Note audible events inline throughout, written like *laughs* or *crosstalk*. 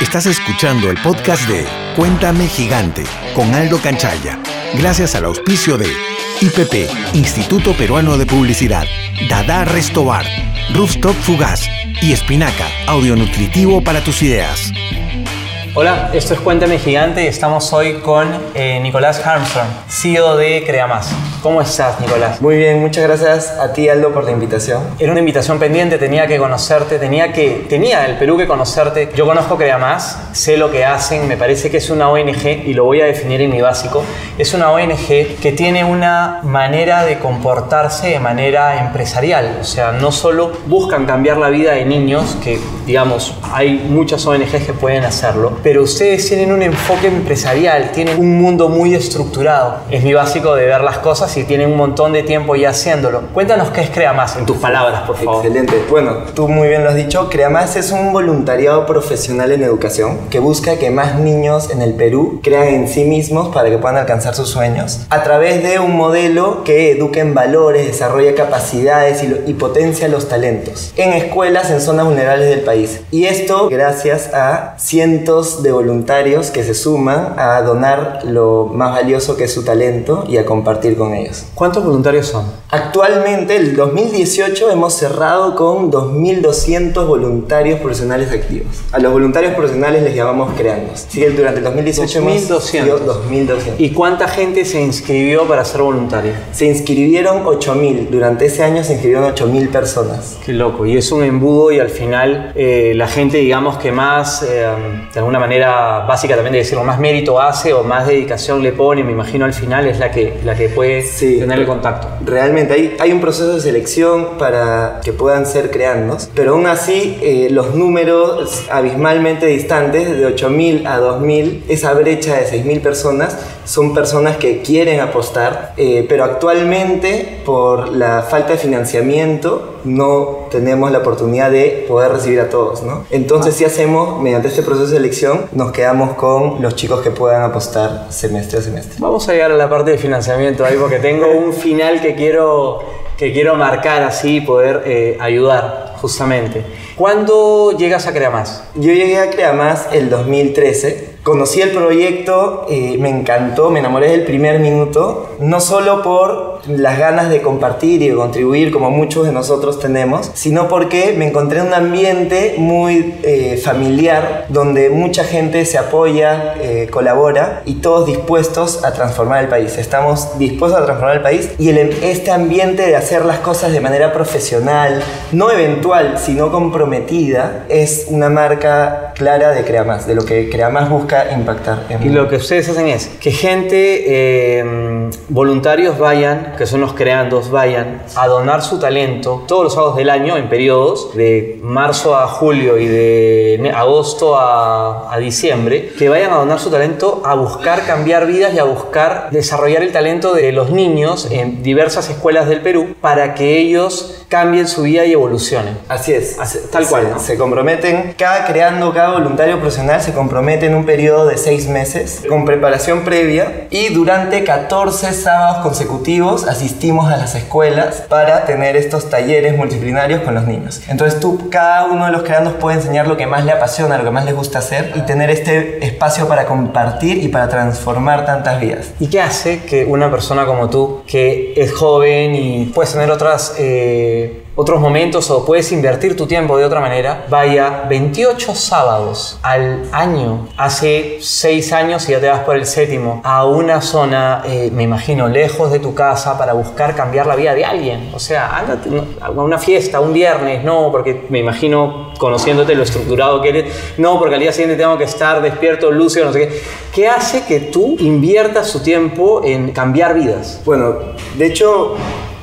Estás escuchando el podcast de Cuéntame Gigante con Aldo Canchaya, gracias al auspicio de IPP, Instituto Peruano de Publicidad, Dada Restobar, Rooftop Fugaz y Espinaca, audio nutritivo para tus ideas. Hola, esto es Cuéntame Gigante y estamos hoy con eh, Nicolás Armstrong, CEO de Crea Más. ¿Cómo estás, Nicolás? Muy bien, muchas gracias a ti, Aldo, por la invitación. Era una invitación pendiente, tenía que conocerte, tenía que tenía el Perú que conocerte. Yo conozco Crea Más, sé lo que hacen, me parece que es una ONG y lo voy a definir en mi básico. Es una ONG que tiene una manera de comportarse de manera empresarial, o sea, no solo buscan cambiar la vida de niños, que digamos, hay muchas ONGs que pueden hacerlo, pero ustedes tienen un enfoque empresarial, tienen un mundo muy estructurado. Es mi básico de ver las cosas y tienen un montón de tiempo ya haciéndolo. Cuéntanos qué es Crea Más en tus palabras, por favor. Excelente. Bueno, tú muy bien lo has dicho. Crea Más es un voluntariado profesional en educación que busca que más niños en el Perú crean en sí mismos para que puedan alcanzar sus sueños a través de un modelo que eduque en valores, desarrolla capacidades y, y potencia los talentos en escuelas en zonas vulnerables del país. Y esto gracias a cientos de voluntarios que se suman a donar lo más valioso que es su talento y a compartir con ellos. ¿Cuántos voluntarios son? Actualmente, el 2018 hemos cerrado con 2.200 voluntarios profesionales activos. A los voluntarios profesionales les llamamos creandos. Así que durante el 2018 2.200. 2.200. ¿Y cuánta gente se inscribió para ser voluntario? Se inscribieron 8.000. Durante ese año se inscribieron 8.000 personas. Qué loco. Y es un embudo y al final eh, la gente, digamos, que más, eh, de alguna manera básica también de decirlo, más mérito hace o más dedicación le pone, me imagino al final es la que, la que puede Sí, tener el contacto. Realmente, hay, hay un proceso de selección para que puedan ser creandos, pero aún así eh, los números abismalmente distantes, de 8.000 a 2.000, esa brecha de 6.000 personas, son personas que quieren apostar, eh, pero actualmente por la falta de financiamiento no tenemos la oportunidad de poder recibir a todos, ¿no? Entonces, si hacemos, mediante este proceso de selección, nos quedamos con los chicos que puedan apostar semestre a semestre. Vamos a llegar a la parte de financiamiento ahí porque tengo un final que quiero, que quiero marcar así y poder eh, ayudar justamente. ¿Cuándo llegas a Crea Más? Yo llegué a Creamás el 2013. Conocí el proyecto, eh, me encantó, me enamoré del primer minuto, no solo por las ganas de compartir y de contribuir como muchos de nosotros tenemos, sino porque me encontré en un ambiente muy eh, familiar donde mucha gente se apoya, eh, colabora y todos dispuestos a transformar el país. Estamos dispuestos a transformar el país y el- este ambiente de hacer las cosas de manera profesional, no eventual, sino comprometida, es una marca clara de Creamás, de lo que Creamás busca impactar. en- Y lo que ustedes hacen es que gente, eh, voluntarios vayan, que son los creandos, vayan a donar su talento todos los sábados del año en periodos de marzo a julio y de agosto a, a diciembre, que vayan a donar su talento a buscar cambiar vidas y a buscar desarrollar el talento de los niños en diversas escuelas del Perú para que ellos cambien su vida y evolucionen. Así es, Así- tal cual, se- ¿no? Se comprometen, cada creando, cada voluntario profesional se compromete en un periodo de seis meses con preparación previa y durante 14 sábados consecutivos asistimos a las escuelas para tener estos talleres multidisciplinarios con los niños. Entonces tú, cada uno de los creandos puede enseñar lo que más le apasiona, lo que más le gusta hacer y tener este espacio para compartir y para transformar tantas vidas. ¿Y qué hace que una persona como tú, que es joven y puedes tener otras, eh, otros momentos o puedes invertir tu tiempo de otra manera, vaya 28 sábados al año, hace 6 años y ya te vas por el séptimo, a una zona, eh, me imagino, lejos de tu casa para buscar cambiar la vida de alguien? O sea, ándate a una fiesta, un viernes, no, porque me imagino, conociéndote lo estructurado que eres, no, porque al día siguiente tengo que estar despierto, lúcido, no sé qué. ¿Qué hace que tú inviertas tu tiempo en cambiar vidas? Bueno, de hecho,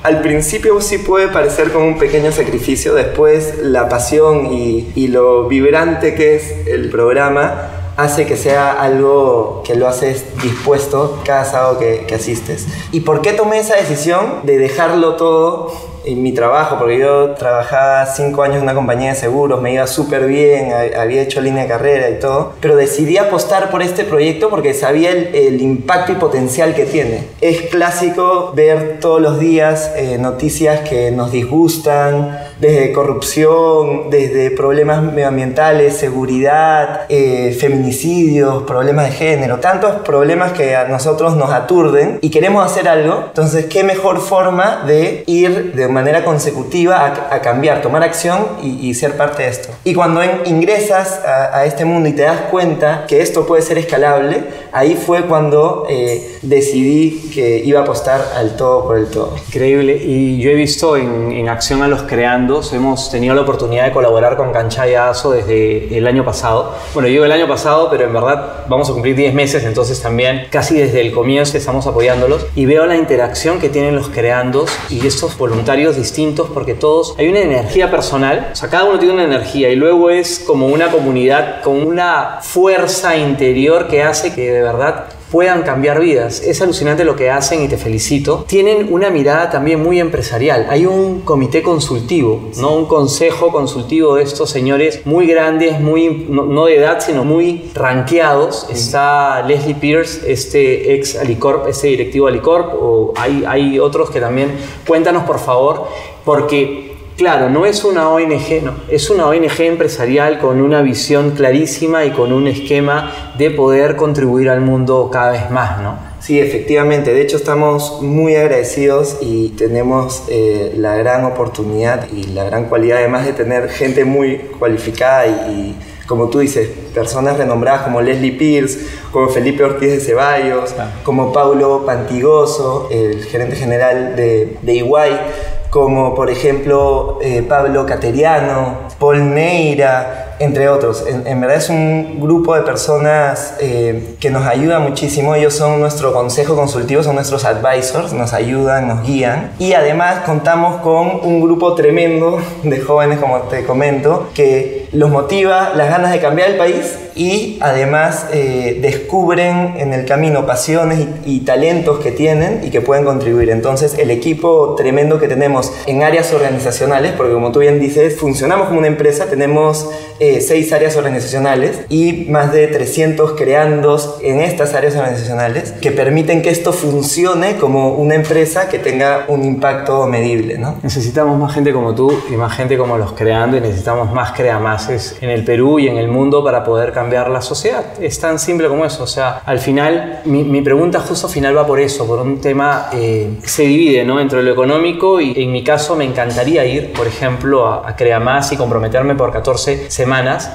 al principio sí puede parecer como un pequeño sacrificio, después la pasión y, lo vibrante que es el programa hace que sea algo que lo haces dispuesto cada sábado que, que asistes. ¿Y por qué tomé esa decisión de dejarlo todo en mi trabajo, porque yo trabajaba cinco años en una compañía de seguros, me iba súper bien, había hecho línea de carrera y todo, pero decidí apostar por este proyecto porque sabía el, impacto y potencial que tiene. Es clásico ver todos los días eh, noticias que nos disgustan, desde corrupción, desde problemas medioambientales, seguridad, eh, feminicidios, problemas de género, tantos problemas que a nosotros nos aturden y queremos hacer algo, entonces qué mejor forma de ir de manera consecutiva a, cambiar, tomar acción y, ser parte de esto. Y cuando ingresas a, este mundo y te das cuenta que esto puede ser escalable, ahí fue cuando eh, decidí que iba a apostar al todo por el todo. Increíble. Y yo he visto en, en acción a los creandos, hemos tenido la oportunidad de colaborar con Canchaya Aso desde el año pasado. Bueno, yo el año pasado, pero en verdad vamos a cumplir 10 meses, entonces también casi desde el comienzo estamos apoyándolos y veo la interacción que tienen los creandos y estos voluntarios distintos porque todos hay una energía personal, o sea, cada uno tiene una energía y luego es como una comunidad con una fuerza interior que hace que de verdad puedan cambiar vidas. Es alucinante lo que hacen y te felicito. Tienen una mirada también muy empresarial. Hay un comité consultivo, ¿no? Un consejo consultivo de estos señores muy grandes, muy, no, de edad, sino muy ranqueados. Está Leslie Pierce, este ex Alicorp, este directivo Alicorp, o hay, hay otros que también. Cuéntanos, por favor, porque Claro, no es una ONG, no, es una ONG empresarial con una visión clarísima y con un esquema de poder contribuir al mundo cada vez más, ¿no? Sí, efectivamente. De hecho, estamos muy agradecidos y tenemos eh, la gran oportunidad y la gran cualidad, además de tener gente muy cualificada y, como tú dices, personas renombradas como Leslie Pierce, como Felipe Ortiz de Ceballos, como Paulo Pantigoso, el gerente general de, de Iguay como por ejemplo eh, Pablo Cateriano, Paul Neira, entre otros. En, verdad es un grupo de personas eh, que nos ayuda muchísimo. Ellos son nuestro consejo consultivo, son nuestros advisors, nos ayudan, nos guían. Y además contamos con un grupo tremendo de jóvenes, como te comento, que los motiva las ganas de cambiar el país y además eh, descubren en el camino pasiones y, talentos que tienen y que pueden contribuir. Entonces el equipo tremendo que tenemos en áreas organizacionales, porque como tú bien dices, funcionamos como una empresa, tenemos eh, seis áreas organizacionales y más de 300 creandos en estas áreas organizacionales que permiten que esto funcione como una empresa que tenga un impacto medible. ¿no? Necesitamos más gente como tú y más gente como los creando y necesitamos más creamases en el Perú y en el mundo para poder cambiar la sociedad. Es tan simple como eso. O sea, al final, mi, mi pregunta justo final va por eso, por un tema eh, se divide ¿no? entre lo económico y en mi caso me encantaría ir, por ejemplo, a, a Creamás y comprometerme por 14 semanas.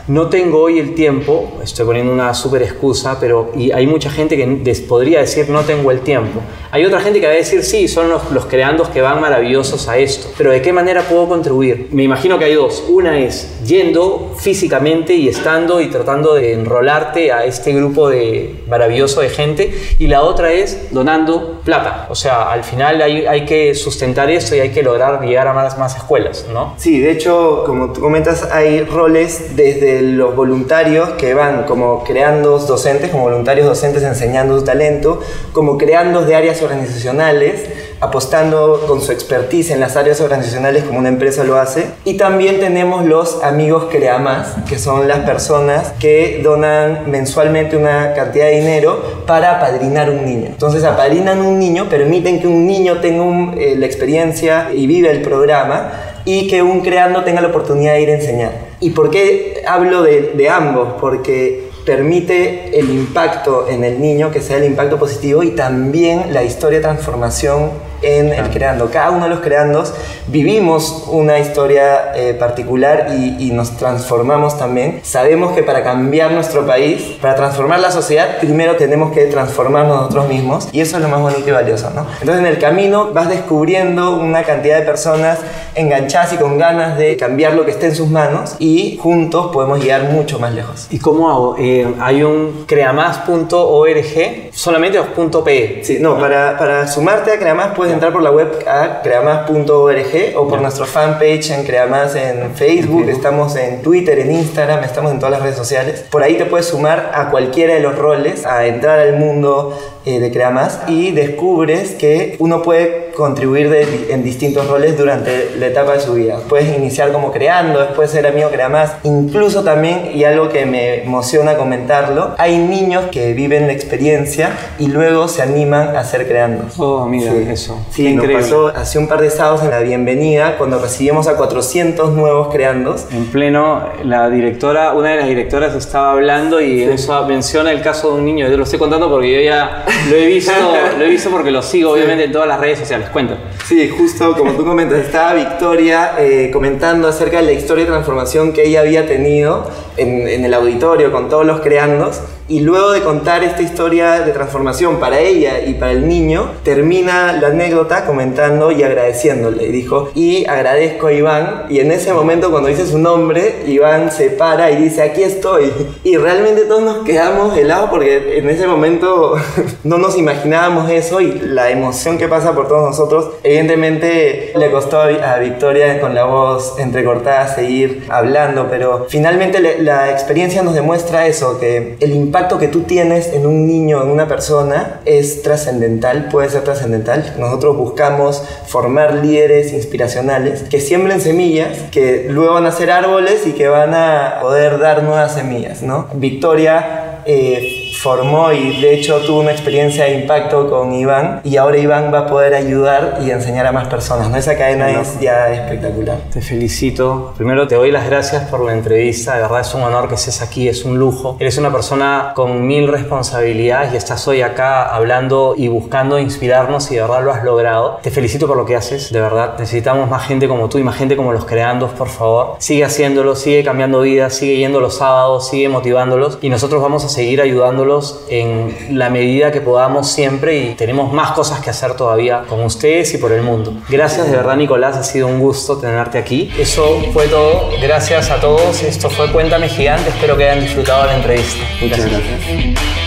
No tengo hoy el tiempo, estoy poniendo una súper excusa, pero y hay mucha gente que podría decir no tengo el tiempo. Hay otra gente que va a decir sí, son los, los creandos que van maravillosos a esto, pero ¿de qué manera puedo contribuir? Me imagino que hay dos. Una es yendo físicamente y estando y tratando de enrolarte a este grupo de maravilloso de gente y la otra es donando plata. O sea, al final hay, hay que sustentar esto y hay que lograr llegar a más, más escuelas, ¿no? Sí, de hecho, como tú comentas, hay roles desde los voluntarios que van como creando docentes, como voluntarios docentes enseñando su talento, como creando de áreas organizacionales, apostando con su expertise en las áreas organizacionales como una empresa lo hace. Y también tenemos los amigos Creamas, que son las personas que donan mensualmente una cantidad de dinero para apadrinar un niño. Entonces apadrinan un niño, permiten que un niño tenga eh, la experiencia y vive el programa y que un creando tenga la oportunidad de ir a enseñar. ¿Y por qué hablo de, de ambos? Porque permite el impacto en el niño, que sea el impacto positivo y también la historia de transformación en el creando. Cada uno de los creandos vivimos una historia eh, particular y, nos transformamos también. Sabemos que para cambiar nuestro país, para transformar la sociedad, primero tenemos que transformarnos nosotros mismos y eso es lo más bonito y valioso, ¿no? Entonces en el camino vas descubriendo una cantidad de personas enganchadas y con ganas de cambiar lo que esté en sus manos y juntos podemos llegar mucho más lejos. ¿Y cómo hago? Eh, hay un creamás.org, solamente .pe. Sí, no, Para, para sumarte a Creamás puedes entrar por la web a creamas.org o por nuestro fanpage en Creamas en Facebook, estamos en Twitter, en Instagram, estamos en todas las redes sociales. Por ahí te puedes sumar a cualquiera de los roles, a entrar al mundo eh, de Creamas y descubres que uno puede contribuir en distintos roles durante la etapa de su vida. Puedes iniciar como creando, después ser amigo Creamas, incluso también, y algo que me emociona comentarlo, hay niños que viven la experiencia y luego se animan a ser creando. Oh, mira, eso. Sí, nos pasó hace un par de sábados en la bienvenida cuando recibimos a 400 nuevos creandos. En pleno, la directora, una de las directoras estaba hablando y eso menciona el caso de un niño. Yo lo estoy contando porque yo ya lo he visto, lo he visto porque lo sigo obviamente en todas las redes sociales. Cuenta. Sí, justo como tú comentas, estaba Victoria eh, comentando acerca de la historia de transformación que ella había tenido en, en el auditorio con todos los creandos. Y luego de contar esta historia de transformación para ella y para el niño, termina la anécdota comentando y agradeciéndole. Dijo, y agradezco a Iván. Y en ese momento cuando dice su nombre, Iván se para y dice, aquí estoy. Y realmente todos nos quedamos helados porque en ese momento *laughs* no nos imaginábamos eso y la emoción que pasa por todos nosotros, evidentemente le costó a Victoria con la voz entrecortada seguir hablando, pero finalmente la experiencia nos demuestra eso, que el impacto que tú tienes en un niño, en una persona, es trascendental, puede ser trascendental. Nosotros buscamos formar líderes inspiracionales que siembren semillas, que luego van a ser árboles y que van a poder dar nuevas semillas, ¿no? Victoria eh, formó y de hecho tuvo una experiencia de impacto con Iván y ahora Iván va a poder ayudar y enseñar a más personas. ¿no? Esa cadena es ya espectacular. Te felicito. Primero te doy las gracias por la entrevista. De verdad es un honor que estés aquí, es un lujo. Eres una persona con mil responsabilidades y estás hoy acá hablando y buscando inspirarnos y de verdad lo has logrado. Te felicito por lo que haces, de verdad. Necesitamos más gente como tú y más gente como los creandos, por favor. Sigue haciéndolo, sigue cambiando vidas, sigue yendo los sábados, sigue motivándolos y nosotros vamos a seguir ayudándolos en la medida que podamos siempre y tenemos más cosas que hacer todavía con ustedes y por el mundo. Gracias de verdad Nicolás, ha sido un gusto tenerte aquí. Eso fue todo. Gracias a todos. Esto fue Cuéntame Gigante. Espero que hayan disfrutado la entrevista. Muchas gracias.